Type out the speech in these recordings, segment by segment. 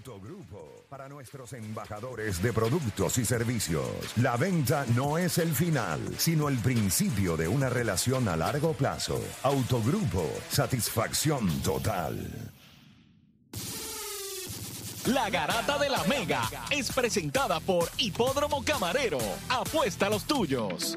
Autogrupo, para nuestros embajadores de productos y servicios, la venta no es el final, sino el principio de una relación a largo plazo. Autogrupo, satisfacción total. La Garata de la Mega es presentada por Hipódromo Camarero. Apuesta a los tuyos.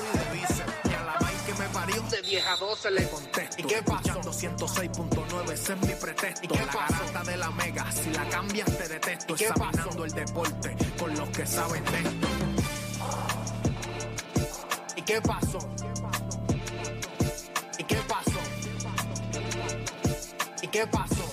10 a 12 le contesto, ¿y qué pasó? 106.9, ese es mi pretexto, ¿y qué la garata de la mega, si la cambias te detesto, examinando el deporte con los que saben de esto. ¿Y qué pasó? ¿Y qué pasó? ¿Y qué pasó?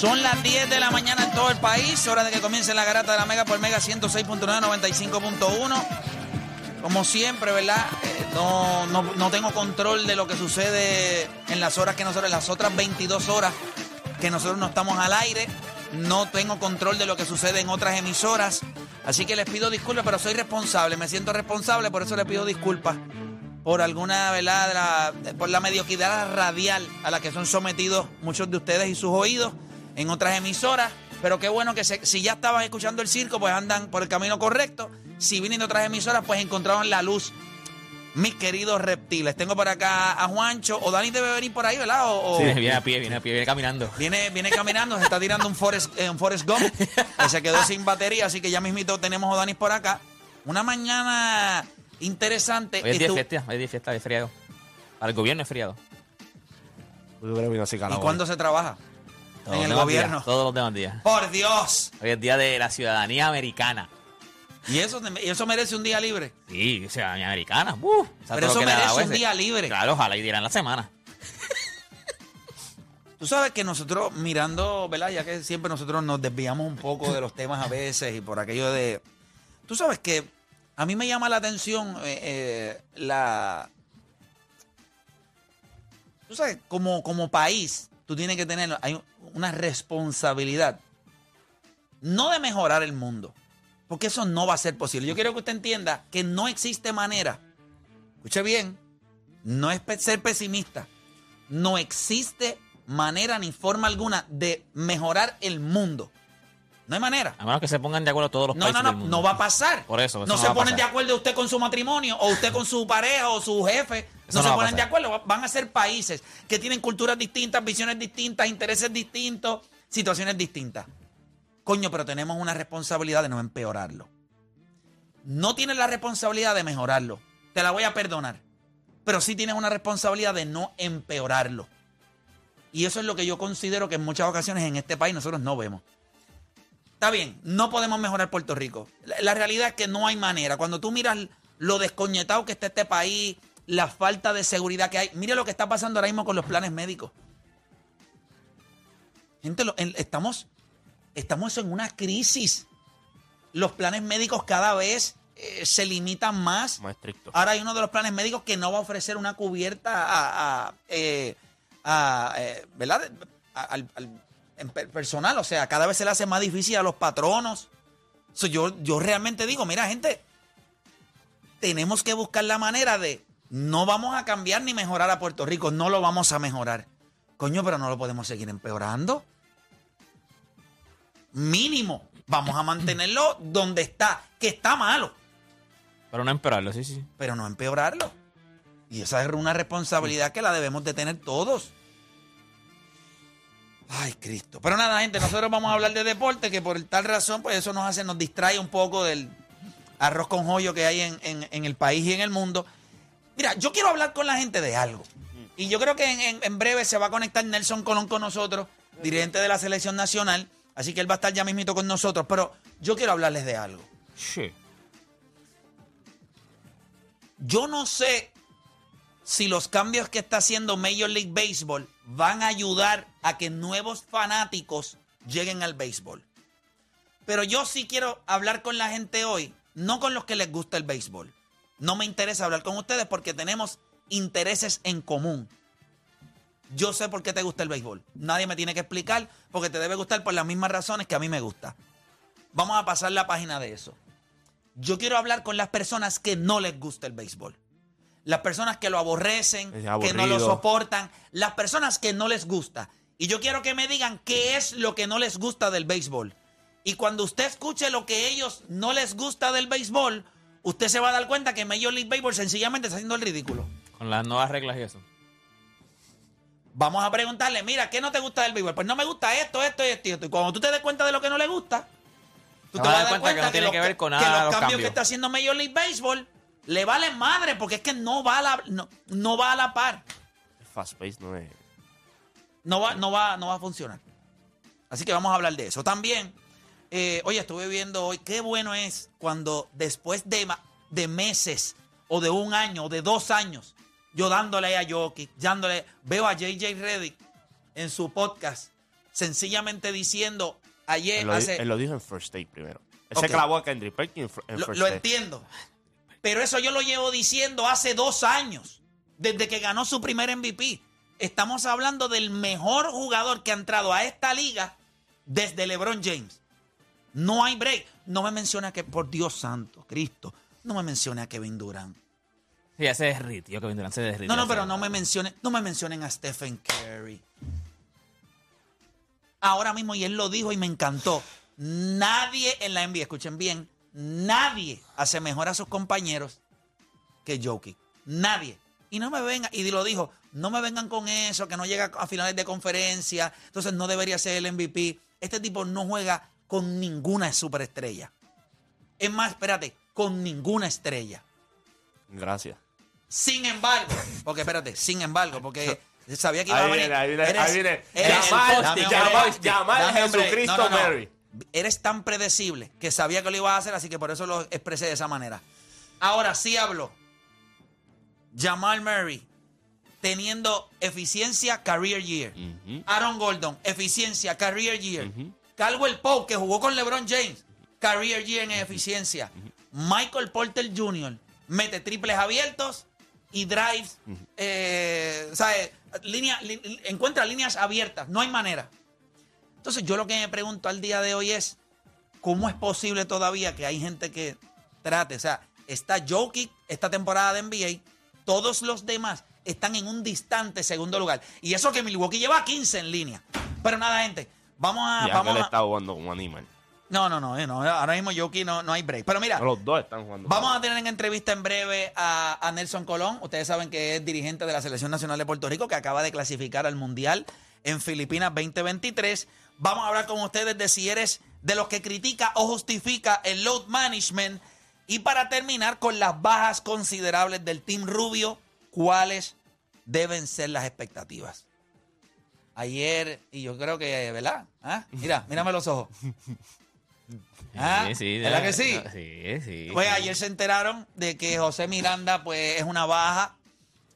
Son las 10 de la mañana en todo el país. Hora de que comience la garata de la Mega por Mega 106.9, 95.1. Como siempre, ¿verdad? Eh, no, no, no tengo control de lo que sucede en las horas que nosotros, en las otras 22 horas que nosotros no estamos al aire. No tengo control de lo que sucede en otras emisoras. Así que les pido disculpas, pero soy responsable. Me siento responsable, por eso les pido disculpas por alguna, ¿verdad? la- por la mediocridad radial a la que son sometidos muchos de ustedes y sus oídos en otras emisoras. Pero qué bueno que se- si ya estaban escuchando el circo, pues andan por el camino correcto. Si vienen de otras emisoras, pues encontraron la luz. Mis queridos reptiles. Tengo por acá a Juancho. O Dani debe venir por ahí, ¿verdad? O, o- Sí, viene a pie, viene a pie, viene caminando. Viene, viene caminando, se está tirando un Forest, eh, un Forest Gump, que se quedó sin batería, así que ya mismito tenemos a Danis por acá. Una mañana interesante. Hoy es día de fiesta, hoy es día de fiesta de feriado. Para el gobierno es feriado. ¿Y cuándo se trabaja? En el gobierno. días, todos los demás días. ¡Por Dios! Hoy es día de la ciudadanía americana. Y eso, y eso merece un día libre. Sí, ciudadanía americana. ¿sabes Pero eso merece un día libre. Claro, ojalá y dieran la semana. Tú sabes que nosotros mirando, ¿verdad? Ya que siempre nosotros nos desviamos un poco de los temas a veces y por aquello de... Tú sabes que a mí me llama la atención eh, eh, la... Tú sabes, como, como país, tú tienes que tener hay una responsabilidad. No de mejorar el mundo, porque eso no va a ser posible. Yo quiero que usted entienda que no existe manera. Escuche bien, no es ser pesimista. No existe manera ni forma alguna de mejorar el mundo. No hay manera. A menos que se pongan de acuerdo todos los No, países no, del no, mundo. no va a pasar. Por eso, eso no, no se ponen de acuerdo usted con su matrimonio o usted con su pareja o su jefe. No, no se ponen de acuerdo. Van a ser países que tienen culturas distintas, visiones distintas, intereses distintos, situaciones distintas. Coño, pero tenemos una responsabilidad de no empeorarlo. No tienes la responsabilidad de mejorarlo. Te la voy a perdonar. Pero sí tienes una responsabilidad de no empeorarlo. Y eso es lo que yo considero que en muchas ocasiones en este país nosotros no vemos. Está bien, no podemos mejorar Puerto Rico. La, la realidad es que no hay manera. Cuando tú miras lo descoñetado que está este país, la falta de seguridad que hay. Mire lo que está pasando ahora mismo con los planes médicos. Gente, lo- en- estamos, estamos en una crisis. Los planes médicos cada vez eh, se limitan más. Más estricto. Ahora hay uno de los planes médicos que no va a ofrecer una cubierta a, a, eh, a, eh, ¿verdad? Al, personal. O sea, cada vez se le hace más difícil a los patronos. So, yo, yo realmente digo, mira, gente, tenemos que buscar la manera de no vamos a cambiar ni mejorar a Puerto Rico, no lo vamos a mejorar. Coño, pero no lo podemos seguir empeorando. Mínimo, vamos a mantenerlo donde está, que está malo Pero no empeorarlo, sí, sí. pero no empeorarlo. Y esa es una responsabilidad que la debemos de tener todos. Ay, Cristo. Pero nada, gente, nosotros vamos a hablar de deporte, que por tal razón, pues eso nos hace, nos distrae un poco del arroz con joyo que hay en, en- en el país y en el mundo. Mira, yo quiero hablar con la gente de algo. Y yo creo que en, en- en breve se va a conectar Nelson Colón con nosotros, dirigente de la selección nacional. Así que él va a estar ya mismito con nosotros. Pero yo quiero hablarles de algo. Sí. Yo no sé si los cambios que está haciendo Major League Baseball van a ayudar a que nuevos fanáticos lleguen al béisbol. Pero yo sí quiero hablar con la gente hoy, no con los que les gusta el béisbol. No me interesa hablar con ustedes porque tenemos intereses en común. Yo sé por qué te gusta el béisbol. Nadie me tiene que explicar porque te debe gustar por las mismas razones que a mí me gusta. Vamos a pasar la página de eso. Yo quiero hablar con las personas que no les gusta el béisbol. Las personas que lo aborrecen, que no lo soportan, las personas que no les gusta. Y yo quiero que me digan qué es lo que no les gusta del béisbol. Y cuando usted escuche lo que ellos no les gusta del béisbol, usted se va a dar cuenta que Major League Baseball sencillamente está haciendo el ridículo. Con las nuevas reglas y eso. Vamos a preguntarle, mira, ¿qué no te gusta del béisbol? Pues no me gusta esto, esto y esto y esto. Y cuando tú te des cuenta de lo que no le gusta, tú Te te vas a dar cuenta, que no tiene que ver con que nada los los cambios, cambios. que está haciendo Major League Baseball le valen madre porque es que no va a la, no, no va a la par. Fast pace no es. No va, no, va, no va a funcionar. Así que vamos a hablar de eso. También, eh, oye, estuve viendo hoy, qué bueno es cuando después de, de meses o de un año o de dos años, yo dándole a Jokic, dándole, veo a JJ Reddick en su podcast, sencillamente diciendo, ayer, Él lo, di- hace, él lo dijo en first take primero. Él Ok. se clavó a Kendrick Perkins en, fir- en lo, first lo take. entiendo. Pero eso yo lo llevo diciendo hace dos años, desde que ganó su primer MVP. Estamos hablando del mejor jugador que ha entrado a esta liga desde LeBron James. No hay break. No me menciona que, por Dios santo, Cristo, no me mencione a Kevin Durant. Sí, ya se derritió, Kevin Durant se derritió. No, no, pero no me mencionen, no me mencionen a Stephen Curry. Ahora mismo, y él lo dijo y me encantó, nadie en la NBA, escuchen bien, nadie hace mejor a sus compañeros que Jokic. Nadie. Y no me vengan, y lo dijo, no me vengan con eso, que no llega a finales de conferencia, entonces no debería ser el MVP. Este tipo no juega con ninguna superestrella. Es más, espérate, con ninguna estrella. Gracias. Sin embargo, porque espérate, sin embargo, porque sabía que iba a venir. viene, ahí viene, Eres- ahí viene. eres-. Jesucristo No, no, no. Mary. Eres tan predecible que sabía que lo ibas a hacer, así que por eso lo expresé de esa manera. Ahora sí hablo. Jamal Murray, teniendo eficiencia career year. Aaron Gordon, eficiencia career year. Ujú. Caldwell Pope, que jugó con LeBron James, career year en eficiencia. Michael Porter Jr. mete triples abiertos y drives, eh, o sea, eh, línea- li- encuentra líneas abiertas, no hay manera. Entonces yo lo que me pregunto al día de hoy es, ¿cómo es posible todavía que hay gente que trate? O sea, está Jokic esta temporada de NBA, todos los demás están en un distante segundo lugar. Y eso que Milwaukee lleva 15 en línea. Pero nada, gente, vamos a... Ya vamos a- está jugando como animal. no, no, no, eh, no, ahora mismo Jokic no, no hay break. Pero mira, Los dos están jugando. Vamos a tener en entrevista en breve a, a Nelson Colón. Ustedes saben que es dirigente de la Selección Nacional de Puerto Rico, que acaba de clasificar al Mundial en Filipinas 2023. Vamos a hablar con ustedes de si eres de los que critica o justifica el load management. Y para terminar con las bajas considerables del Team Rubio, ¿cuáles deben ser las expectativas? Ayer, y yo creo que, ¿verdad? ¿Ah? Mira, mírame los ojos. ¿Ah? Sí, sí. ¿Verdad ya- que sí? Sí, sí. Pues ayer se enteraron de que José Miranda pues es una baja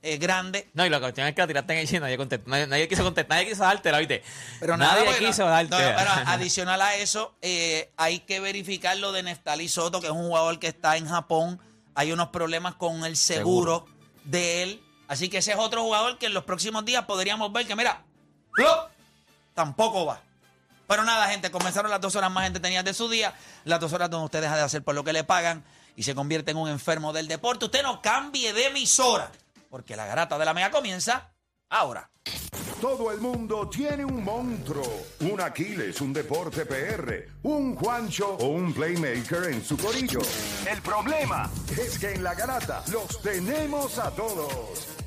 eh, grande. No, y la cuestión es que la tiraste en el chin, nadie contestó. Nadie, nadie quiso contestar, nadie quiso dártela, ¿viste? Pero nada, nadie porque quiso no- darte. no, pero adicional a eso, eh, hay que verificar lo de Neftali Soto, que es un jugador que está en Japón. Hay unos problemas con el seguro, de él. Así que ese es otro jugador que en los próximos días podríamos ver que, mira, ¡flop! tampoco va. Pero nada, gente, comenzaron las dos horas más entretenidas de su día. Las dos horas donde usted deja de hacer por lo que le pagan y se convierte en un enfermo del deporte. Usted no cambie de emisora, porque la garata de la mega comienza ahora. Todo el mundo tiene un monstruo, un Aquiles, un deporte PR, un Juancho o un playmaker en su corillo. El problema es que en la garata los tenemos a todos.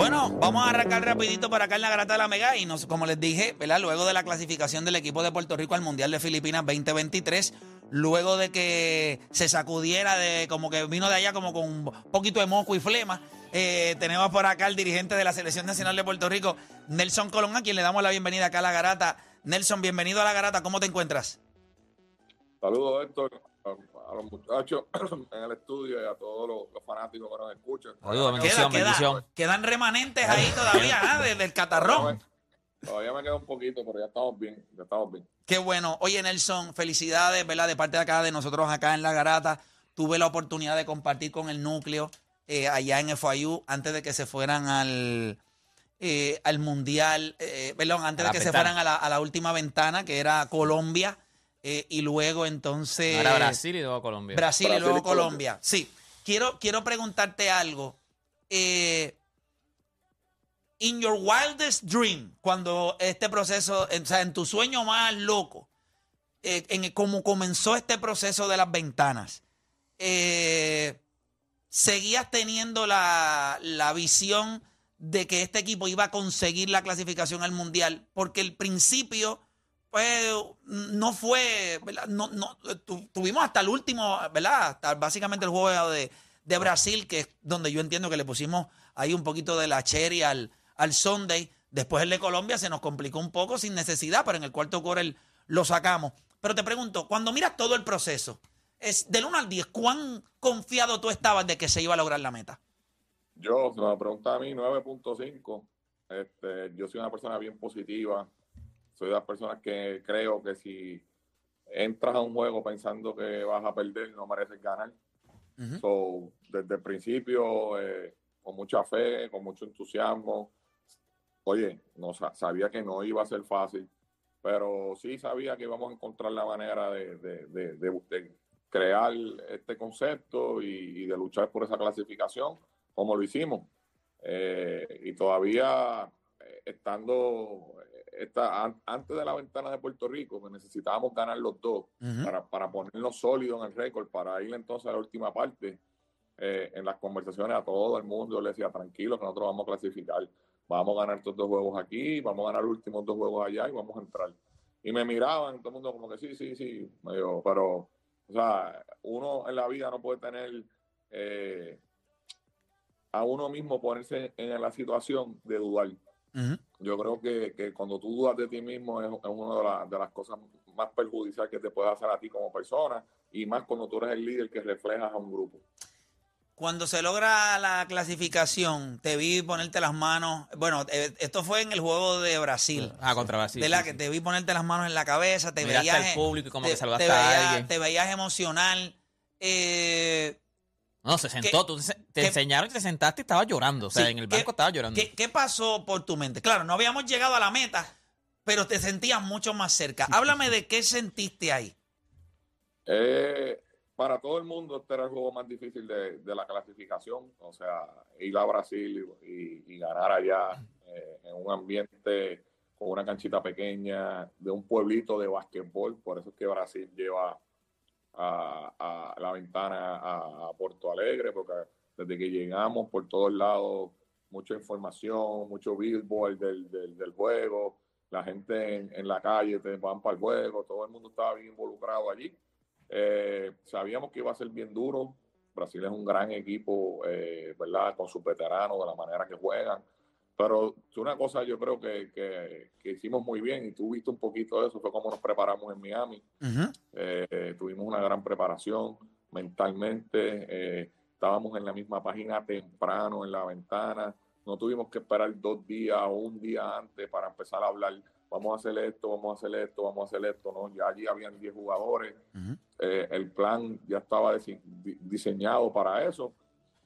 Bueno, vamos a arrancar rapidito para acá en la Garata de la Mega y nos, como les dije, ¿verdad? luego de la clasificación del equipo de Puerto Rico al Mundial de Filipinas 2023, luego de que se sacudiera de como que vino de allá como con un poquito de moco y flema, eh, tenemos por acá al dirigente de la Selección Nacional de Puerto Rico, Nelson Colón, a quien le damos la bienvenida acá a la Garata. Nelson, bienvenido a la Garata, ¿cómo te encuentras? Saludos, Héctor, a, los muchachos en el estudio y a todos los, los fanáticos que nos escuchan. Queda- bendición, queda- bendición. quedan remanentes ahí todavía, ¿ah? Desde el catarrón. Todavía me queda un poquito, pero ya estamos bien, ya estamos bien. Qué bueno. Oye, Nelson, felicidades, ¿verdad? De parte de acá, de nosotros acá en La Garata. Tuve la oportunidad de compartir con el núcleo eh, allá en FIU antes de que se fueran al, eh, al Mundial, eh, perdón, antes de que se fueran a la, a la última ventana, que era Colombia, eh, y luego entonces... Ahora Brasil y luego Colombia. Brasil, y luego y Colombia. Colombia. Sí. Quiero, quiero preguntarte algo. Eh, in your wildest dream, cuando este proceso, o sea, en tu sueño más loco, eh, en cómo comenzó este proceso de las ventanas, eh, ¿seguías teniendo la, la visión de que este equipo iba a conseguir la clasificación al Mundial? Porque el principio, pues, no fue, ¿verdad? No, no, tu- tuvimos hasta el último, ¿verdad? Hasta básicamente el juego de, de Brasil, que es donde yo entiendo que le pusimos ahí un poquito de la cherry al, al Sunday. Después el de Colombia se nos complicó un poco sin necesidad, pero en el cuarto quarter lo sacamos. Pero te pregunto, cuando miras todo el proceso, es del 1 al 10, ¿cuán confiado tú estabas de que se iba a lograr la meta? Yo, si me pregunta a mí, 9.5. Este, yo soy una persona bien positiva. Soy de las personas que creo que si entras a un juego pensando que vas a perder, no mereces ganar. So, desde el principio, eh, con mucha fe, con mucho entusiasmo. Oye, no sa- sabía que no iba a ser fácil, pero sí sabía que íbamos a encontrar la manera de, de- de- de- crear este concepto y, y de luchar por esa clasificación, como lo hicimos. Eh, y todavía eh, estando esta, antes de la ventana de Puerto Rico, que necesitábamos ganar los dos para, para ponernos sólidos en el récord, para ir entonces a la última parte, eh, en las conversaciones a todo el mundo le decía, tranquilo, que nosotros vamos a clasificar, vamos a ganar estos dos juegos aquí, vamos a ganar los últimos dos juegos allá y vamos a entrar. Y me miraban, todo el mundo como que sí, sí, sí, me dijo, pero, o sea, uno en la vida no puede tener eh, a uno mismo ponerse en la situación de dudar. Yo creo que, que cuando tú dudas de ti mismo es, es una de, la- de las cosas más perjudiciales que te puede hacer a ti como persona y más cuando tú eres el líder que reflejas a un grupo. Cuando se logra la clasificación, te vi ponerte las manos. Bueno, eh, esto fue en el juego de Brasil. Ah, contra Brasil. de la sí, que sí. te vi ponerte las manos en la cabeza, te Miraste veías. al público y como te, que saludaste te a veías- alguien. te veías emocional. Eh, No, se sentó. Tú te, enseñaron y te sentaste y estabas llorando. O sea, Sí, en el ¿qué- banco estabas llorando. ¿qué, qué pasó por tu mente? Claro, no habíamos llegado a la meta, pero te sentías mucho más cerca. Háblame de qué sentiste ahí. Eh, para todo el mundo este era el juego más difícil de, de la clasificación, o sea, ir a Brasil y, y- y ganar allá eh, en un ambiente con una canchita pequeña de un pueblito de basquetbol, por eso es que Brasil lleva a, a la ventana a, a Porto Alegre, porque desde que llegamos por todos lados, mucha información, mucho billboard del, del, del juego, la gente en, en la calle te van para el juego, todo el mundo estaba bien involucrado allí. Eh, sabíamos que iba a ser bien duro. Brasil es un gran equipo, eh, ¿verdad? Con sus veteranos, de la manera que juegan. Pero una cosa yo creo que, que, que hicimos muy bien, y tú viste un poquito de eso, fue como nos preparamos en Miami. Eh, tuvimos una gran preparación mentalmente, estábamos en la misma página temprano en la ventana, no tuvimos que esperar dos días o un día antes para empezar a hablar, vamos a hacer esto, vamos a hacer esto, vamos a hacer esto, no, ya allí habían 10 jugadores, eh, el plan ya estaba dise- di- diseñado para eso,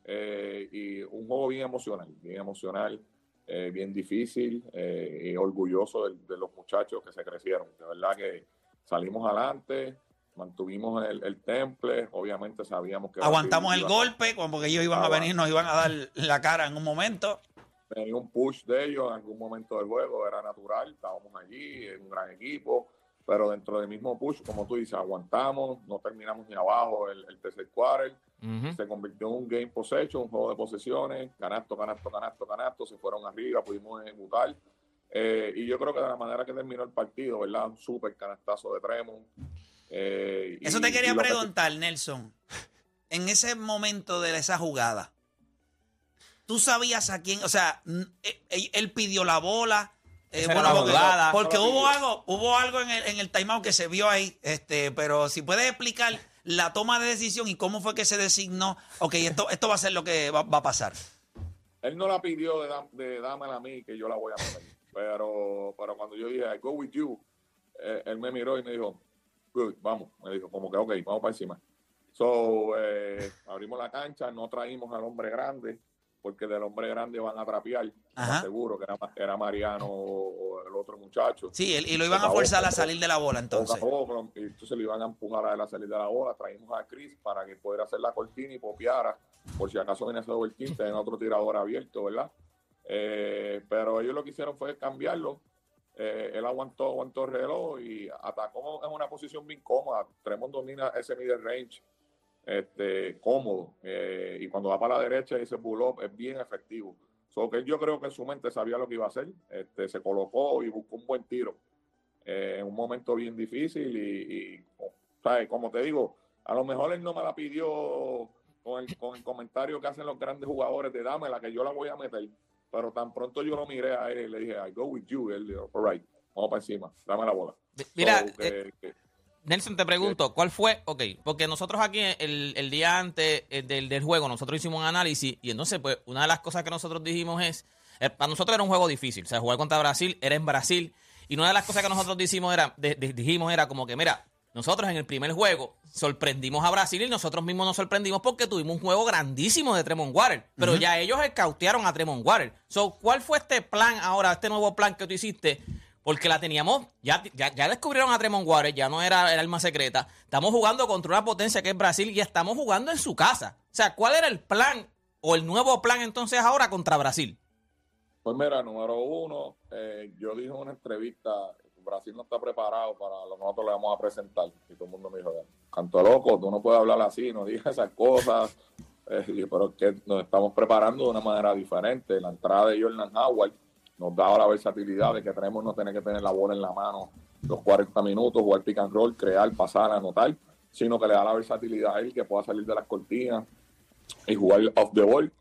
eh, y un juego bien emocional, bien emocional, eh, bien difícil, y orgulloso de, de los muchachos que se crecieron, de verdad que salimos adelante, mantuvimos el, el temple, obviamente sabíamos que... Aguantamos el golpe, como que ellos iban a venir, nos iban a dar la cara en un momento. tenía un push de ellos en algún momento del juego, era natural, estábamos allí, es un gran equipo, pero dentro del mismo push, como tú dices, aguantamos, no terminamos ni abajo el, el tercer quarter, se convirtió en un game possession, un juego de posesiones, canasto, canasto, canasto, canasto, se fueron arriba, pudimos ejecutar. Eh, y yo creo que de la manera que terminó el partido, ¿verdad? Un súper canastazo de Tremont. Eh, y- Eso te quería que- preguntar, Nelson. En ese momento de esa jugada, ¿tú sabías a quién? O sea, n- eh, él, él pidió la bola. eh, bueno, la porque, jugada. porque hubo pidió. algo, hubo algo en el, en el timeout que se vio ahí. Este, pero si puedes explicar la toma de decisión y cómo fue que se designó, ok, esto, esto va a ser lo que va, va a pasar. Él no la pidió de, dámela a mí, que yo la voy a meter. Pero, pero cuando yo dije, I go with you, eh, él me miró y me dijo, good, vamos. Me dijo, como que, ok, vamos para encima. So, eh, abrimos la cancha, no traímos al hombre grande, porque del hombre grande van a trapear. Seguro que era, era Mariano o, el otro muchacho. Sí, y lo iban a forzar a salir de la bola entonces. Poco a poco, y entonces le iban a empujar a él a salir de la bola. Traímos a Chris para que pudiera hacer la cortina y popeara, por si acaso viene ese doble team, tener otro tirador abierto, ¿verdad? Eh, pero ellos lo que hicieron fue cambiarlo. Eh, él aguantó, aguantó el reloj y atacó en una posición bien cómoda. Tremont domina ese middle range este, cómodo. Eh, y cuando va para la derecha, ese pull up es bien efectivo. So que yo creo que en su mente sabía lo que iba a hacer. Este, se colocó y buscó un buen tiro eh, en un momento bien difícil. Y, y, ¿sabes? como te digo, a lo mejor él no me la pidió con el, con el comentario que hacen los grandes jugadores de dámela, que yo la voy a meter. Pero tan pronto yo lo miré a él y le dije, I go with you. Él dijo, all right, vamos para encima, dame la bola. Mira, So, que- eh, que- Nelson, te pregunto, ¿cuál fue? Ok, porque nosotros aquí el, el día antes eh, del, del juego, nosotros hicimos un análisis y entonces, pues, una de las cosas que nosotros dijimos es, eh, para nosotros era un juego difícil, o sea, jugar contra Brasil era en Brasil y una de las cosas que nosotros dijimos era, de- de- dijimos era como que, mira, nosotros en el primer juego sorprendimos a Brasil y nosotros mismos nos sorprendimos porque tuvimos un juego grandísimo de Tremont Water, pero ya ellos escautearon a Tremont Water. So, ¿cuál fue este plan ahora, este nuevo plan que tú hiciste? Porque la teníamos, ya, ya, ya descubrieron a Tremont Waters, ya no era el alma secreta. Estamos jugando contra una potencia que es Brasil y estamos jugando en su casa. O sea, ¿cuál era el plan o el nuevo plan entonces ahora contra Brasil? Pues mira, número uno, eh, yo dije en una entrevista, Brasil no está preparado para lo que nosotros le vamos a presentar. Y todo el mundo me dijo, canto loco, tú no puedes hablar así, no digas esas cosas. Eh, pero es que nos estamos preparando de una manera diferente. La entrada de Jordan Howard nos da la versatilidad de que tenemos no tener que tener la bola en la mano los 40 minutos, jugar pick and roll, crear, pasar, anotar, sino que le da la versatilidad a él que pueda salir de las cortinas y jugar off the ball.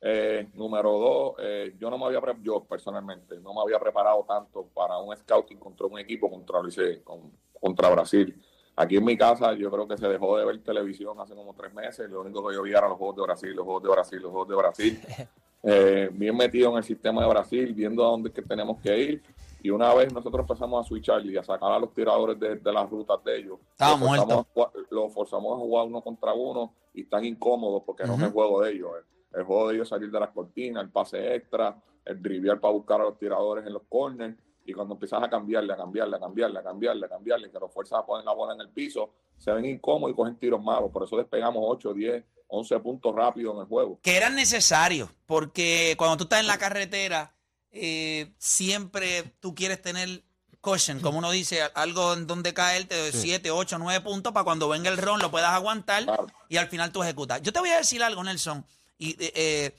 Eh, número dos, eh, yo no me había, yo personalmente, no me había preparado tanto para un scouting contra un equipo contra, con- contra Brasil. Aquí en mi casa yo creo que se dejó de ver televisión hace como tres meses. Lo único que yo veía eran los juegos de Brasil, los juegos de Brasil, los juegos de Brasil. Eh, bien metido en el sistema de Brasil, viendo a dónde es que tenemos que ir. Y una vez nosotros empezamos a switchar y a sacar a los tiradores de, de las rutas de ellos, Estaba los forzamos, jugar, los forzamos a jugar uno contra uno y están incómodos porque no es el juego de ellos. El, el juego de ellos es salir de las cortinas, el pase extra, el driviar para buscar a los tiradores en los corners. Y cuando empiezas a cambiarle, a cambiarle, a cambiarle, a cambiarle, a cambiarle, que los fuerzas a poner la bola en el piso, se ven incómodos y cogen tiros malos. Por eso despegamos 8, 10, 11 puntos rápido en el juego. que eran necesarios, porque cuando tú estás en la carretera, eh, siempre tú quieres tener cushion, como uno dice, algo en donde caerte de 7, 8, 9 puntos para cuando venga el ron lo puedas aguantar Claro. y al final tú ejecutas. Yo te voy a decir algo, Nelson, y eh, eh,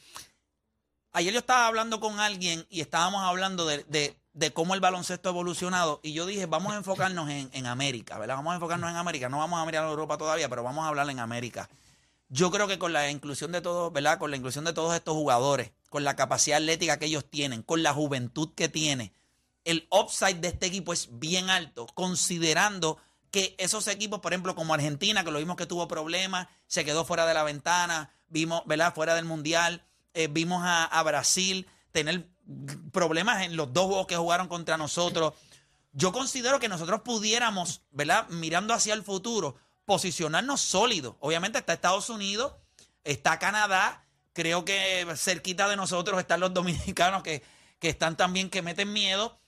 ayer yo estaba hablando con alguien y estábamos hablando de, de de cómo el baloncesto ha evolucionado. Y yo dije, vamos a enfocarnos en, en América, ¿verdad? Vamos a enfocarnos en América. No vamos a mirar a Europa todavía, pero vamos a hablar en América. Yo creo que con la inclusión de todos, ¿verdad? Con la inclusión de todos estos jugadores, con la capacidad atlética que ellos tienen, con la juventud que tiene, el upside de este equipo es bien alto, considerando que esos equipos, por ejemplo, como Argentina, que lo vimos que tuvo problemas, se quedó fuera de la ventana, vimos, ¿verdad? Fuera del Mundial, eh, vimos a, Brasil tener problemas en los dos juegos que jugaron contra nosotros. Yo considero que nosotros pudiéramos, ¿verdad? Mirando hacia el futuro, posicionarnos sólidos. Obviamente está Estados Unidos, está Canadá, creo que cerquita de nosotros están los dominicanos que, que están también, que meten miedo.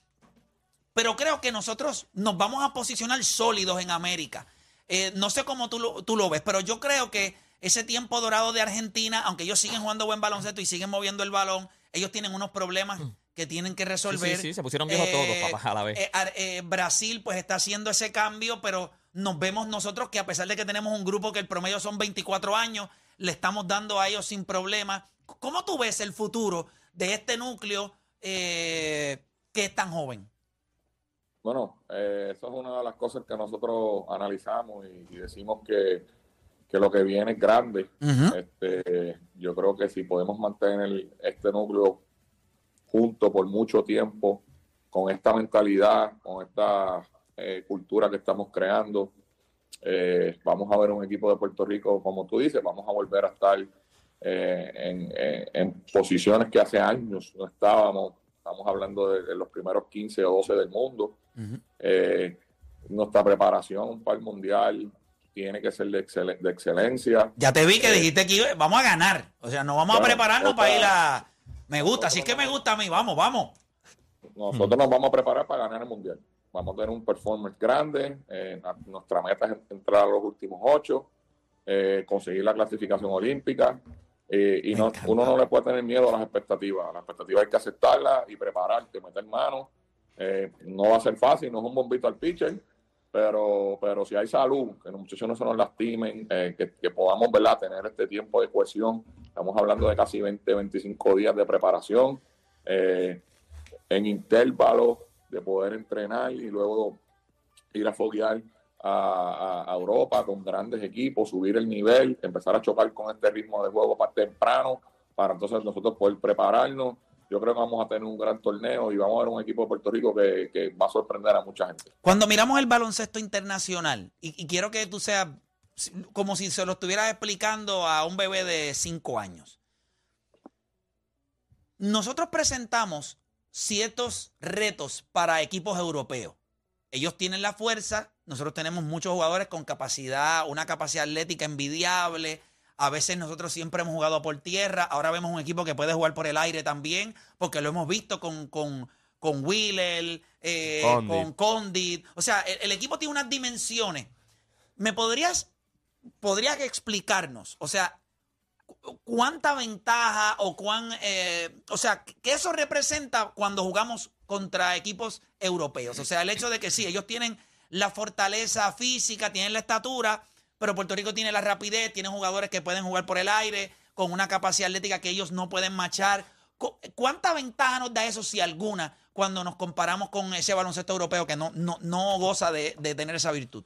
Pero creo que nosotros nos vamos a posicionar sólidos en América. Eh, no sé cómo tú tú lo ves, pero yo creo que ese tiempo dorado de Argentina, aunque ellos siguen jugando buen baloncesto y siguen moviendo el balón, ellos tienen unos problemas que tienen que resolver. sí, sí, se pusieron viejos todos, papá, a la vez. eh, eh, Brasil pues está haciendo ese cambio, pero nos vemos nosotros que a pesar de que tenemos un grupo que el promedio son 24 años, le estamos dando a ellos sin problema. ¿Cómo tú ves el futuro de este núcleo eh, que es tan joven? Bueno, eh, eso es una de las cosas que nosotros analizamos y, y decimos que, que lo que viene es grande. Este, yo creo que si podemos mantener este núcleo junto por mucho tiempo, con esta mentalidad, con esta eh, cultura que estamos creando, eh, vamos a ver un equipo de Puerto Rico, como tú dices, vamos a volver a estar eh, en, en- en posiciones que hace años no estábamos. Estamos hablando de, de los primeros 15 o 12 del mundo. Eh, nuestra preparación para el mundial tiene que ser de, excel- de excelencia. Ya te vi que Eh, dijiste que iba- vamos a ganar. O sea, no vamos a prepararnos para ir a... Me gusta, así es que me gusta a mí. Vamos, vamos. Nosotros nos vamos a preparar para ganar el mundial. Vamos a tener un performance grande. eh, nuestra meta es entrar a los últimos ocho, eh, conseguir la clasificación olímpica. eh, y no, uno no le puede tener miedo a las expectativas. Las expectativas hay que aceptarlas y prepararte, meter mano. No va a ser fácil, no es un bombito al pitcher, pero, pero si hay salud, que los muchachos no se nos lastimen, eh, que, podamos ¿verdad? tener este tiempo de cohesión. Estamos hablando de casi 20, 25 días de preparación. eh, en intervalos de poder entrenar y luego ir a foguear a- a Europa con grandes equipos, subir el nivel, empezar a chocar con este ritmo de juego para temprano, para entonces nosotros poder prepararnos. Yo creo que vamos a tener un gran torneo y vamos a ver un equipo de Puerto Rico que, que va a sorprender a mucha gente. Cuando miramos el baloncesto internacional, y, quiero que tú seas como si se lo estuvieras explicando a un bebé de cinco años. Nosotros presentamos ciertos retos para equipos europeos. Ellos tienen la fuerza, nosotros tenemos muchos jugadores con capacidad, una capacidad atlética envidiable. A veces nosotros siempre hemos jugado por tierra, ahora vemos un equipo que puede jugar por el aire también, porque lo hemos visto con, con, con Wheeler, eh, Condit. con Condit. O sea, el, el equipo tiene unas dimensiones. ¿Me podrías, podrías explicarnos? O sea, cu- ¿cuánta ventaja o cuán, eh, o sea, qué eso representa cuando jugamos contra equipos europeos? O sea, el hecho de que sí, ellos tienen la fortaleza física, tienen la estatura, pero Puerto Rico tiene la rapidez, tiene jugadores que pueden jugar por el aire, con una capacidad atlética que ellos no pueden machar. Cu- ¿Cuánta ventaja nos da eso, si alguna, cuando nos comparamos con ese baloncesto europeo que no, no, no goza de, de tener esa virtud?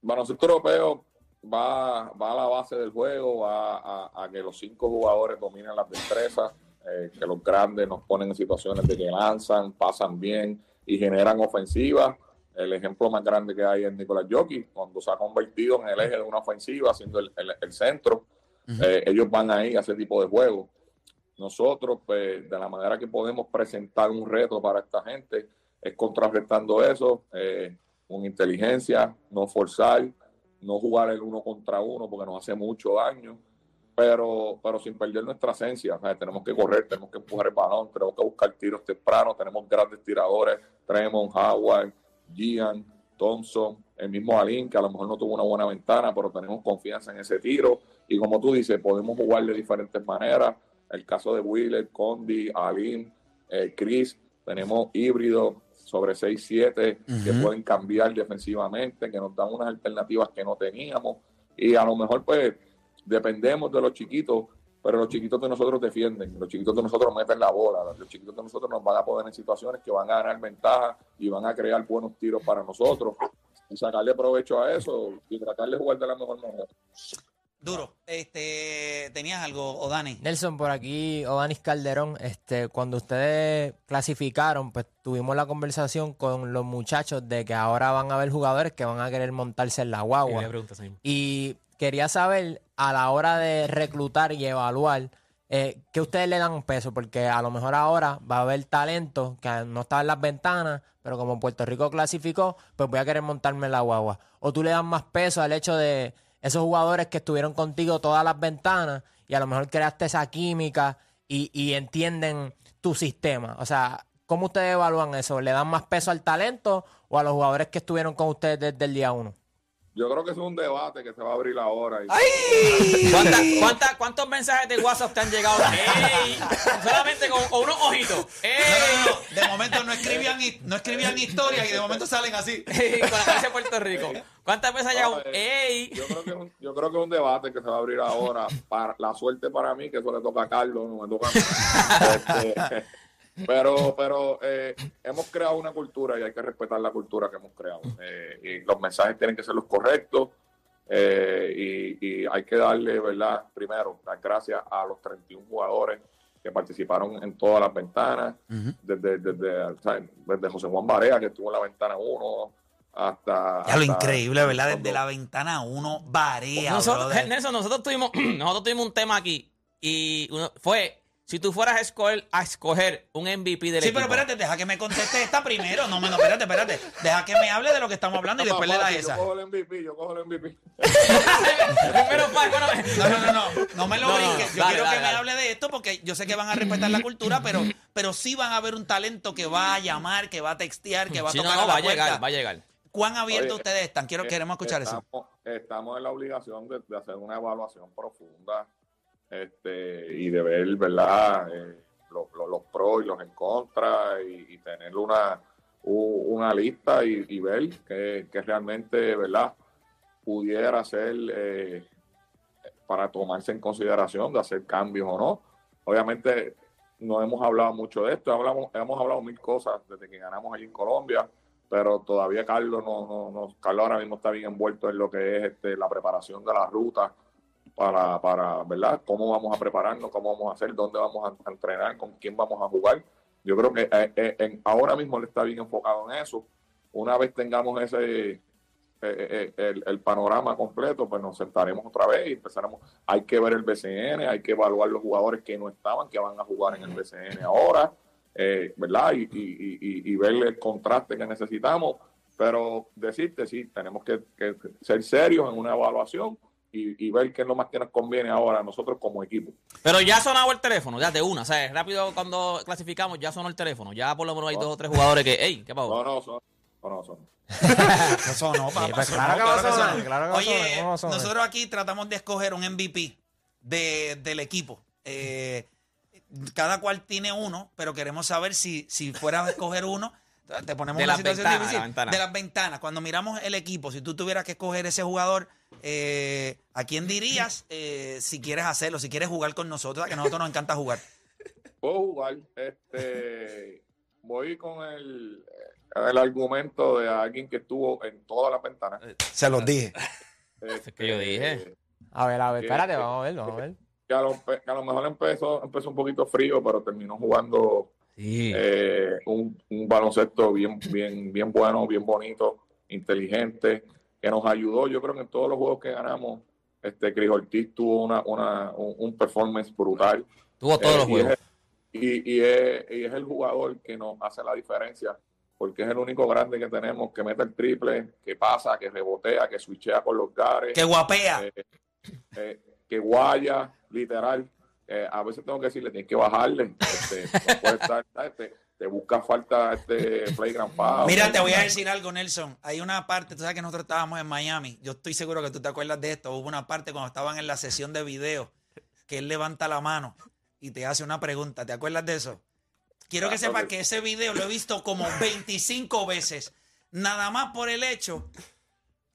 baloncesto europeo va, va a la base del juego, va a, a que los cinco jugadores dominen las destrezas, eh, que los grandes nos ponen en situaciones de que lanzan, pasan bien y generan ofensivas. El ejemplo más grande que hay es Nicolás Jokic, cuando se ha convertido en el eje de una ofensiva, siendo el, el- el centro. Eh, ellos van ahí a ese tipo de juego. Nosotros, pues, de la manera que podemos presentar un reto para esta gente, es contrarrestando eso, eh, con inteligencia, no forzar, no jugar el uno contra uno porque nos hace mucho daño, pero, pero sin perder nuestra esencia. O sea, tenemos que correr, tenemos que empujar el balón, tenemos que buscar tiros tempranos, tenemos grandes tiradores, Tremont, Howard, Gian, Thompson, el mismo Alin, que a lo mejor no tuvo una buena ventana, pero tenemos confianza en ese tiro. Y como tú dices, podemos jugar de diferentes maneras. El caso de Wheeler, Condi, Alin, eh, Chris, tenemos híbridos sobre 6-7 que pueden cambiar defensivamente, que nos dan unas alternativas que no teníamos. Y a lo mejor, pues, dependemos de los chiquitos, pero los chiquitos de nosotros defienden, los chiquitos de nosotros meten la bola, los chiquitos de nosotros nos van a poner en situaciones que van a ganar ventaja y van a crear buenos tiros para nosotros y sacarle provecho a eso y tratar de jugar de la mejor manera. Duro. Este, ¿Tenías algo, o Dani? Nelson, por aquí, Odanis Calderón, este, cuando ustedes clasificaron, pues tuvimos la conversación con los muchachos de que ahora van a haber jugadores que van a querer montarse en la guagua. Y quería saber, a la hora de reclutar y evaluar, eh, ¿qué ustedes le dan un peso? Porque a lo mejor ahora va a haber talento que no está en las ventanas, pero como Puerto Rico clasificó, pues voy a querer montarme la guagua. O tú le das más peso al hecho de esos jugadores que estuvieron contigo todas las ventanas y a lo mejor creaste esa química y, y entienden tu sistema. O sea, ¿cómo ustedes evalúan eso? ¿Le dan más peso al talento o a los jugadores que estuvieron con ustedes desde el día uno? Yo creo que es un debate que se va a abrir ahora. Y ¿Cuánta- cuánta- cuántos mensajes de WhatsApp te han llegado? ¡Ey! Solamente con, con unos ojitos. ¡Ey! No, no, no. De momento no escribían, no escribían historias y de momento salen así. Ey, Con la cabeza de Puerto Rico. ¿Cuántas veces ha llegado? ¡Ey! Yo creo, que es un, yo creo que es un debate que se va a abrir ahora. Para, la suerte para mí, que eso le toca a Carlos, no me toca a mí. Este, pero pero eh, hemos creado una cultura y hay que respetar la cultura que hemos creado. Eh, y los mensajes tienen que ser los correctos. eh, y, y hay que darle, ¿verdad? Primero, las gracias a los 31 jugadores que participaron en todas las ventanas, desde, desde, sea, desde José Juan Barea, que estuvo en la ventana 1, hasta... Ya lo hasta- increíble, ¿verdad? Desde la ventana uno varía, Nosotros. Nelson, nosotros tuvimos, nosotros tuvimos un tema aquí y uno- fue, si tú fueras a escoger, a escoger un MVP del Sí, equipo. pero espérate, deja que me conteste esta primero. No, no, espérate, espérate. Deja que me hable de lo que estamos hablando y después le da esa. Yo cojo el MVP, yo cojo el MVP. Pa- bueno, No, no, no, no, no me lo No, no, brinques. Yo dale, quiero dale, que me hable de esto porque yo sé que van a respetar la cultura, pero, pero sí van a ver un talento que va a llamar, que va a textear, que va a Sí, no, tocar no, a la va a llegar, va a llegar. ¿Cuán abiertos Oye, ustedes están? Quiero, queremos escuchar eso. estamos, Estamos en la obligación de, de hacer una evaluación profunda este, y de ver, ¿verdad? Eh, lo- lo- los pros y los en contra y, tener una, una lista y, y ver que, que realmente, ¿verdad? Pudiera ser eh, para tomarse en consideración de hacer cambios o no. Obviamente no hemos hablado mucho de esto, hablamos, hemos hablado mil cosas desde que ganamos allí en Colombia, pero todavía Carlos no, no, no- Carlos ahora mismo está bien envuelto en lo que es este, la preparación de la ruta para, para, ¿verdad? Cómo vamos a prepararnos, cómo vamos a hacer, dónde vamos a, entrenar, con quién vamos a jugar. Yo creo que eh, eh, en- ahora mismo él está bien enfocado en eso. Una vez tengamos ese eh, eh, el, el panorama completo, pues nos sentaremos otra vez y empezaremos. Hay que ver el BCN, hay que evaluar los jugadores que no estaban, que van a jugar en el BCN ahora, eh, ¿verdad? Y, y, y, y ver el contraste que necesitamos. Pero decirte, sí, tenemos que, que ser serios en una evaluación y, y ver qué es lo más que nos conviene ahora a nosotros como equipo. Pero ya ha sonado el teléfono, ya de una. O sea, rápido cuando clasificamos ya sonó el teléfono. Ya por lo menos hay dos o tres jugadores que, ey, ¿qué pasó? No, no, son, no, no, son. Eso no, papá. pues claro que va a claro que sonar, claro que va a sonar, Oye, ¿cómo va a sonar? nosotros aquí tratamos de escoger un MVP de, del equipo. Eh, cada cual tiene uno, pero queremos saber si, si fuera a escoger uno. Te ponemos De una las situación ventanas, difícil. de las ventanas. De las ventanas. Cuando miramos el equipo, si tú tuvieras que escoger ese jugador, eh, ¿a quién dirías eh, si quieres hacerlo, si quieres jugar con nosotros? Que a nosotros nos encanta jugar. puedo jugar. Este, voy con el, el argumento de alguien que estuvo en todas las ventanas. Se los dije. Este, que yo dije. A ver, a ver, espérate, vamos a ver, vamos a ver. Que a, lo, que a lo mejor empezó, empezó un poquito frío, pero terminó jugando Sí. eh, un, un baloncesto bien, bien, bien bueno, bien bonito, inteligente, que nos ayudó. Yo creo que en todos los juegos que ganamos, este Cris Ortiz tuvo una, una, un, un performance brutal. Tuvo todos Eh, los y juegos. es- Y, y es, y es el jugador que nos hace la diferencia, porque es el único grande que tenemos que mete el triple, que pasa, que rebotea, que switchea con los gares, Que guapea. eh, eh, que guaya, literal. Eh, a veces tengo que decirle, tienes que bajarle. Este, no puede estar, este, te busca falta este playground foul. Mira, te voy a decir algo, Nelson. Hay una parte, tú sabes que nosotros estábamos en Miami. Yo estoy seguro que tú te acuerdas de esto. Hubo una parte cuando estaban en la sesión de video que él levanta la mano y te hace una pregunta. ¿Te acuerdas de eso? Quiero que sepas que- que ese video lo he visto como 25 veces. Nada más por el hecho.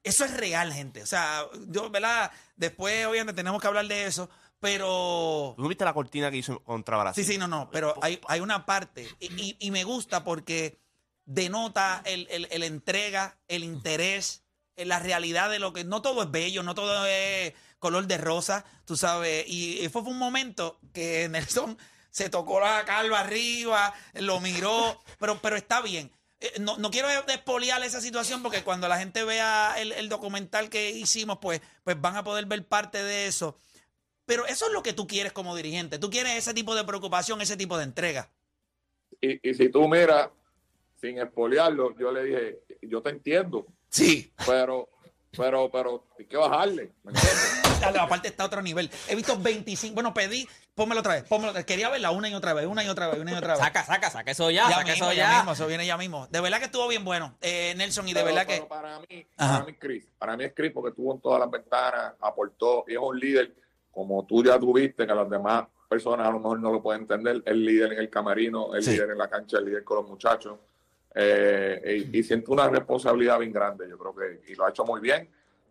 Eso es real, gente. O sea, yo, ¿verdad? Después, obviamente, tenemos que hablar de eso. Pero... ¿Tú no viste la cortina que hizo contra Brasil? Sí, sí, no, no, pero hay, hay una parte y, y- y me gusta porque denota el, el- el entrega, el interés, eh, la realidad de lo que... No todo es bello, no todo es color de rosa, tú sabes. Y, fue un momento que Nelson se tocó la calva arriba, lo miró, pero, pero está bien. Eh, No, no quiero despoliar esa situación porque cuando la gente vea el, el documental que hicimos, pues, pues van a poder ver parte de eso. Pero eso es lo que tú quieres como dirigente. Tú quieres ese tipo de preocupación, ese tipo de entrega. Y, y si tú miras, sin espolearlo, yo le dije, yo te entiendo, Sí. pero, pero, pero, hay que bajarle, ¿me entiendes? Dale, aparte está a otro nivel. He visto 25. Bueno, pedí, pónmelo otra vez. Pónmelo, otra vez. quería verla una y otra vez, una y otra vez, una y otra vez. Saca, saca, saca eso ya, ya saca mismo, eso ya ya. mismo, eso viene ya mismo. De verdad que estuvo bien bueno, eh, Nelson, y de Pero- verdad que. para mí, Ajá. para mí es Chris. Para mí es Chris porque estuvo en todas las ventanas, aportó y es un líder, como tú ya tuviste, que las demás personas a lo mejor no lo pueden entender. El líder en el camerino, el Sí. líder en la cancha, el líder con los muchachos. Eh, y, y siento una responsabilidad bien grande, yo creo que, y lo ha hecho muy bien.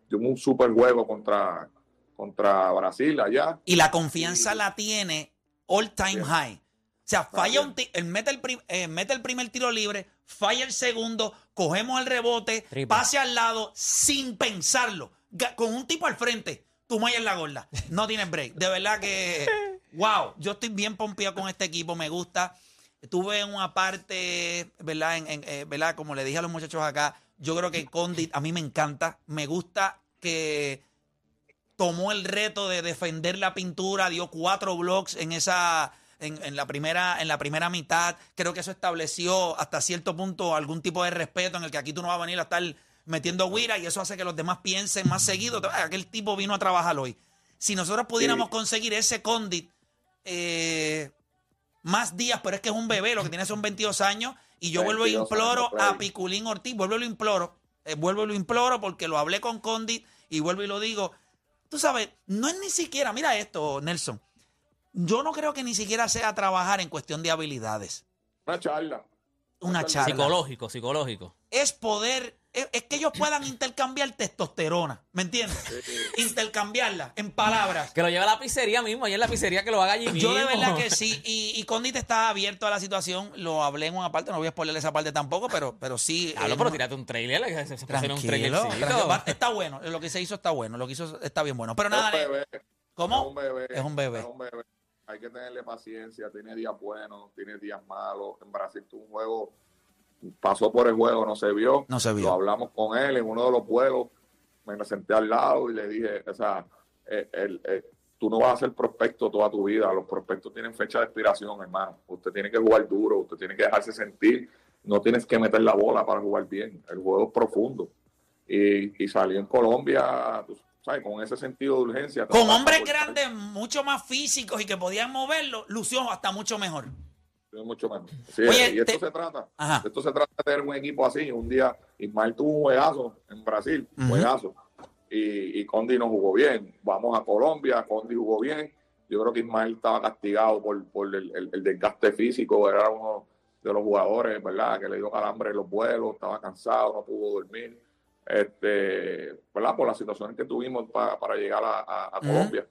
Tuvo un super juego contra, contra Brasil allá. Y la confianza la tiene all time Bien. high. O sea, falla un él mete el, eh, mete el primer tiro libre, falla el segundo, cogemos el rebote, Triple. pase al lado sin pensarlo. Con un tipo al frente, tú en la gorda. No tienes break. De verdad que, wow, yo estoy bien pompeado con este equipo, me gusta. Tuve una parte, ¿verdad? En, en, eh, ¿verdad? Como le dije a los muchachos acá, yo creo que Condit a mí me encanta. Me gusta que tomó el reto de defender la pintura, dio cuatro blocks en esa en, en la primera en la primera mitad. Creo que eso estableció hasta cierto punto algún tipo de respeto en el que aquí tú no vas a venir a estar metiendo guira y eso hace que los demás piensen más seguido. Aquel tipo vino a trabajar hoy. Si nosotros pudiéramos Sí. conseguir ese condit eh, más días, pero es que es un bebé, lo que tiene son 22 años, y yo vuelvo y 22 imploro años, a. Piculín Ortiz, vuelvo y lo imploro, eh, vuelvo y lo imploro porque lo hablé con Condit y vuelvo y lo digo. Tú sabes, no es ni siquiera, mira esto, Nelson. Yo no creo que ni siquiera sea trabajar en cuestión de habilidades. Una charla. Una charla. Psicológico, psicológico. Es poder, es, que ellos puedan intercambiar testosterona, ¿me entiendes? Intercambiarla en palabras. Que lo lleve a la pizzería mismo, ahí en la pizzería que lo haga allí mismo. Yo de verdad que sí, y, y Condit está abierto a la situación, lo hablé en una parte, no voy a spoiler esa parte tampoco, pero, pero sí. Hablo, eh, pero no- tírate un trailer, que se, se puede hacer un Tranquilo, tranquilo. Va- está bueno, lo que se hizo está bueno, lo que hizo está bien bueno. Pero nada, Es un bebé. ¿cómo? Es un bebé. Es un bebé. Es un bebé. Hay que tenerle paciencia. Tiene días buenos, tiene días malos. En Brasil tuvo un juego, pasó por el juego, no se vio. No se vio. Lo hablamos con él en uno de los juegos. Me senté al lado y le dije, o sea, eh, el- eh, tú no vas a ser prospecto toda tu vida. Los prospectos tienen fecha de expiración, hermano. Usted tiene que jugar duro, usted tiene que dejarse sentir. No tienes que meter la bola para jugar bien. El juego es profundo. Y, y salió en Colombia, tú sabes, con ese sentido de urgencia. Con hombres grandes, mucho más físicos y que podían moverlo, lució hasta mucho mejor. Mucho menos. Sí, Oye, y esto te- se trata. Ajá. Esto se trata de tener un equipo así. Un día Ismael tuvo un juegazo en Brasil, un juegazo. Y, y Condi no jugó bien. Vamos a Colombia, Condi jugó bien. Yo creo que Ismael estaba castigado por, por el, el- el desgaste físico. Era uno de los jugadores, ¿verdad? Que le dio calambre en los vuelos, estaba cansado, no pudo dormir. Este, ¿verdad? Por las situaciones que tuvimos pa- para llegar a, a- a Ujú. Colombia,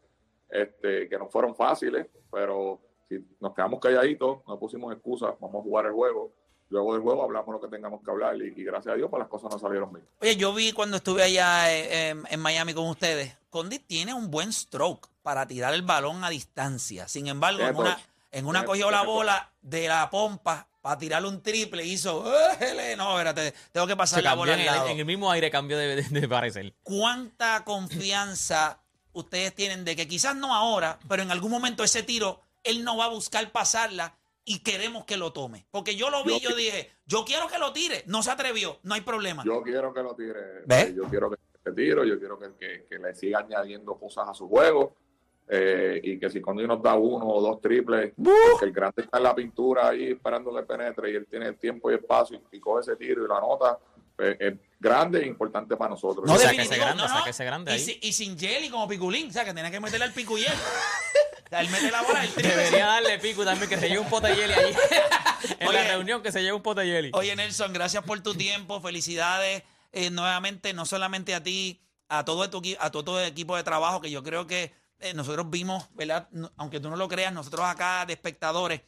este, que no fueron fáciles, pero si nos quedamos calladitos, no pusimos excusas, vamos a jugar el juego. Luego del juego hablamos lo que tengamos que hablar y, y gracias a Dios pues las cosas no salieron bien. Oye, yo vi cuando estuve allá eh, en, en Miami con ustedes, Condit tiene un buen stroke para tirar el balón a distancia. Sin embargo, en una, en una cogió la bola de la pompa para tirarle un triple y hizo, "Éjele". no, espérate, tengo que pasar Se la bola en, al el- lado. en el mismo aire cambió de, de- de parecer. ¿Cuánta confianza ustedes tienen de que quizás no ahora, pero en algún momento ese tiro, él no va a buscar pasarla y queremos que lo tome? Porque yo lo vi, yo, Yo- dije, yo quiero que lo tire, no se atrevió, no hay problema. Yo quiero que lo tire, ¿Ves? yo quiero que te tiro, yo quiero que, que- que le siga añadiendo cosas a su juego eh, y que si Condi nos da uno o dos triples, que el grande está en la pintura ahí esperando que penetre y él tiene el tiempo y espacio y, y coge ese tiro y la nota, pues, es grande e importante para nosotros. No, O sea, que ese grande, no, o sea, no. que ese grande y, ahí. si- y sin jelly como piculín, o sea, que tenía que meterle al picuyel. él mete la bola, el triple. Debería darle pico también que se lleve un pote de hielo allí. en Oye. la reunión que se lleve un pote de hielo. Oye, Nelson, gracias por tu tiempo. Felicidades eh, nuevamente, no solamente a ti, a todo, tu, a todo tu equipo de trabajo, que yo creo que eh, nosotros vimos, ¿verdad? No- aunque tú no lo creas, nosotros acá de espectadores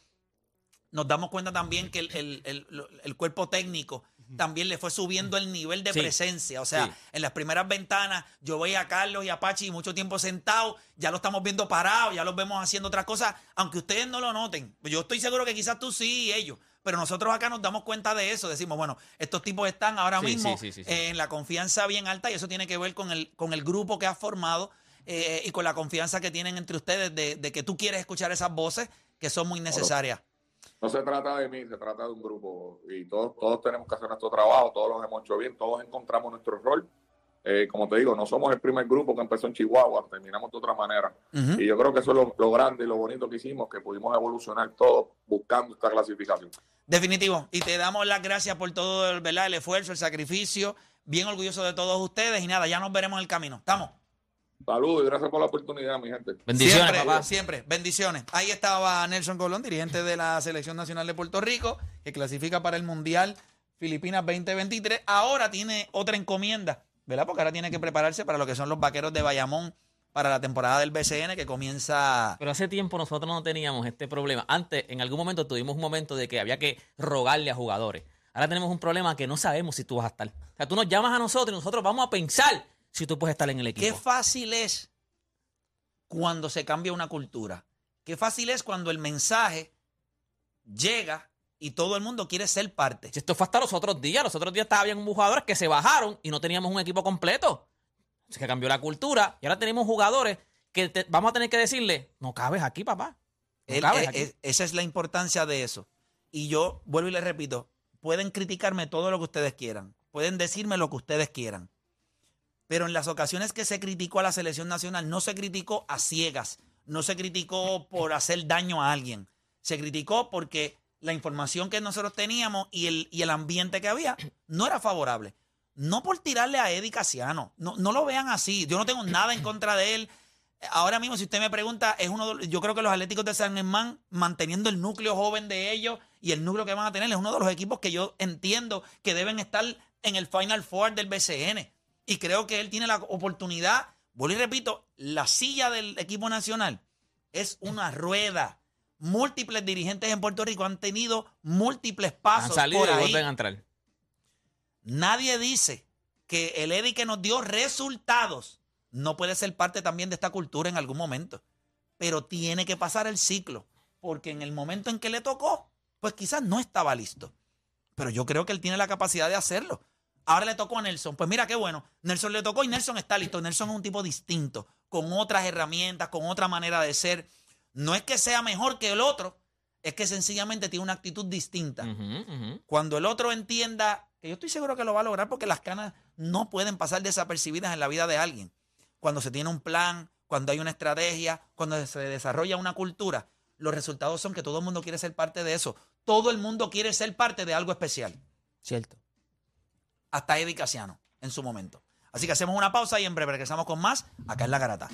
nos damos cuenta también que el, el- el cuerpo técnico también le fue subiendo el nivel de Sí. presencia. O sea, Sí. en las primeras ventanas yo veía a Carlos y a Pachi mucho tiempo sentados, ya lo estamos viendo parados, ya los vemos haciendo otras cosas, aunque ustedes no lo noten. Yo estoy seguro que quizás tú sí y ellos, pero nosotros acá nos damos cuenta de eso. Decimos, bueno, estos tipos están ahora Sí, mismo eh, en la confianza bien alta y eso tiene que ver con el, con el grupo que has formado eh, y con la confianza que tienen entre ustedes de, de que tú quieres escuchar esas voces que son muy necesarias. No se trata de mí, se trata de un grupo y todos, todos tenemos que hacer nuestro trabajo, todos lo hemos hecho bien, todos encontramos nuestro rol. Eh, como te digo, no somos el primer grupo que empezó en Chihuahua, terminamos de otra manera. Y yo creo que eso es lo, lo grande y lo bonito que hicimos, que pudimos evolucionar todos buscando esta clasificación. Definitivo. Y te damos las gracias por todo el, ¿verdad? el esfuerzo, el sacrificio. Bien orgulloso de todos ustedes. Y nada, ya nos veremos en el camino. ¿Estamos? Saludos y gracias por la oportunidad, mi gente. Bendiciones, siempre, papá. Siempre. Bendiciones. Ahí estaba Nelson Colón, dirigente de la Selección Nacional de Puerto Rico, que clasifica para el Mundial Filipinas 2023. Ahora tiene otra encomienda, ¿verdad? Porque ahora tiene que prepararse para lo que son los vaqueros de Bayamón para la temporada del BCN que comienza. Pero hace tiempo nosotros no teníamos este problema. Antes, en algún momento tuvimos un momento de que había que rogarle a jugadores. Ahora tenemos un problema que no sabemos si tú vas a estar. O sea, tú nos llamas a nosotros y nosotros vamos a pensar si tú puedes estar en el Qué equipo. fácil es cuando se cambia una cultura. Qué fácil es cuando el mensaje llega y todo el mundo quiere ser parte. Si esto fue hasta los otros días, los otros días estaba bien jugadores que se bajaron y no teníamos un equipo completo. Se que cambió la cultura y ahora tenemos jugadores que te- vamos a tener que decirle, no cabes aquí, papá. No El- cabes eh, aquí. eh, esa es la importancia de eso. Y yo vuelvo y les repito, pueden criticarme todo lo que ustedes quieran, pueden decirme lo que ustedes quieran, pero en las ocasiones que se criticó a la selección nacional, no se criticó a ciegas, no se criticó por hacer daño a alguien, se criticó porque la información que nosotros teníamos y el, y el ambiente que había no era favorable. No por tirarle a Eddie Casiano, no, no lo vean así, yo no tengo nada en contra de él, ahora mismo, si usted me pregunta, es uno de- yo creo que los Atléticos de San Germán, manteniendo el núcleo joven de ellos y el núcleo que van a tener, es uno de los equipos que yo entiendo que deben estar en el Final Four del BCN. Y creo que él tiene la oportunidad, vuelvo y repito, la silla del equipo nacional es una rueda. Múltiples dirigentes en Puerto Rico han tenido múltiples Han pasos salido por y vuelven a entrar. Nadie dice que el Eddie que nos dio resultados no puede ser parte también de esta cultura en algún momento. Pero tiene que pasar el ciclo. Porque en el momento en que le tocó, pues quizás no estaba listo. Pero yo creo que él tiene la capacidad de hacerlo. Ahora le tocó a Nelson. Pues mira qué bueno. Nelson le tocó y Nelson está listo. Nelson es un tipo distinto, con otras herramientas, con otra manera de ser. No es que sea mejor que el otro, es que sencillamente tiene una actitud distinta. Cuando el otro entienda, que yo estoy seguro que lo va a lograr porque las canas no pueden pasar desapercibidas en la vida de alguien. Cuando se tiene un plan, cuando hay una estrategia, cuando se desarrolla una cultura, los resultados son que todo el mundo quiere ser parte de eso. Todo el mundo quiere ser parte de algo especial. Cierto. Hasta Eddie Casiano en su momento. Así que hacemos una pausa y en breve regresamos con más acá en La Garata.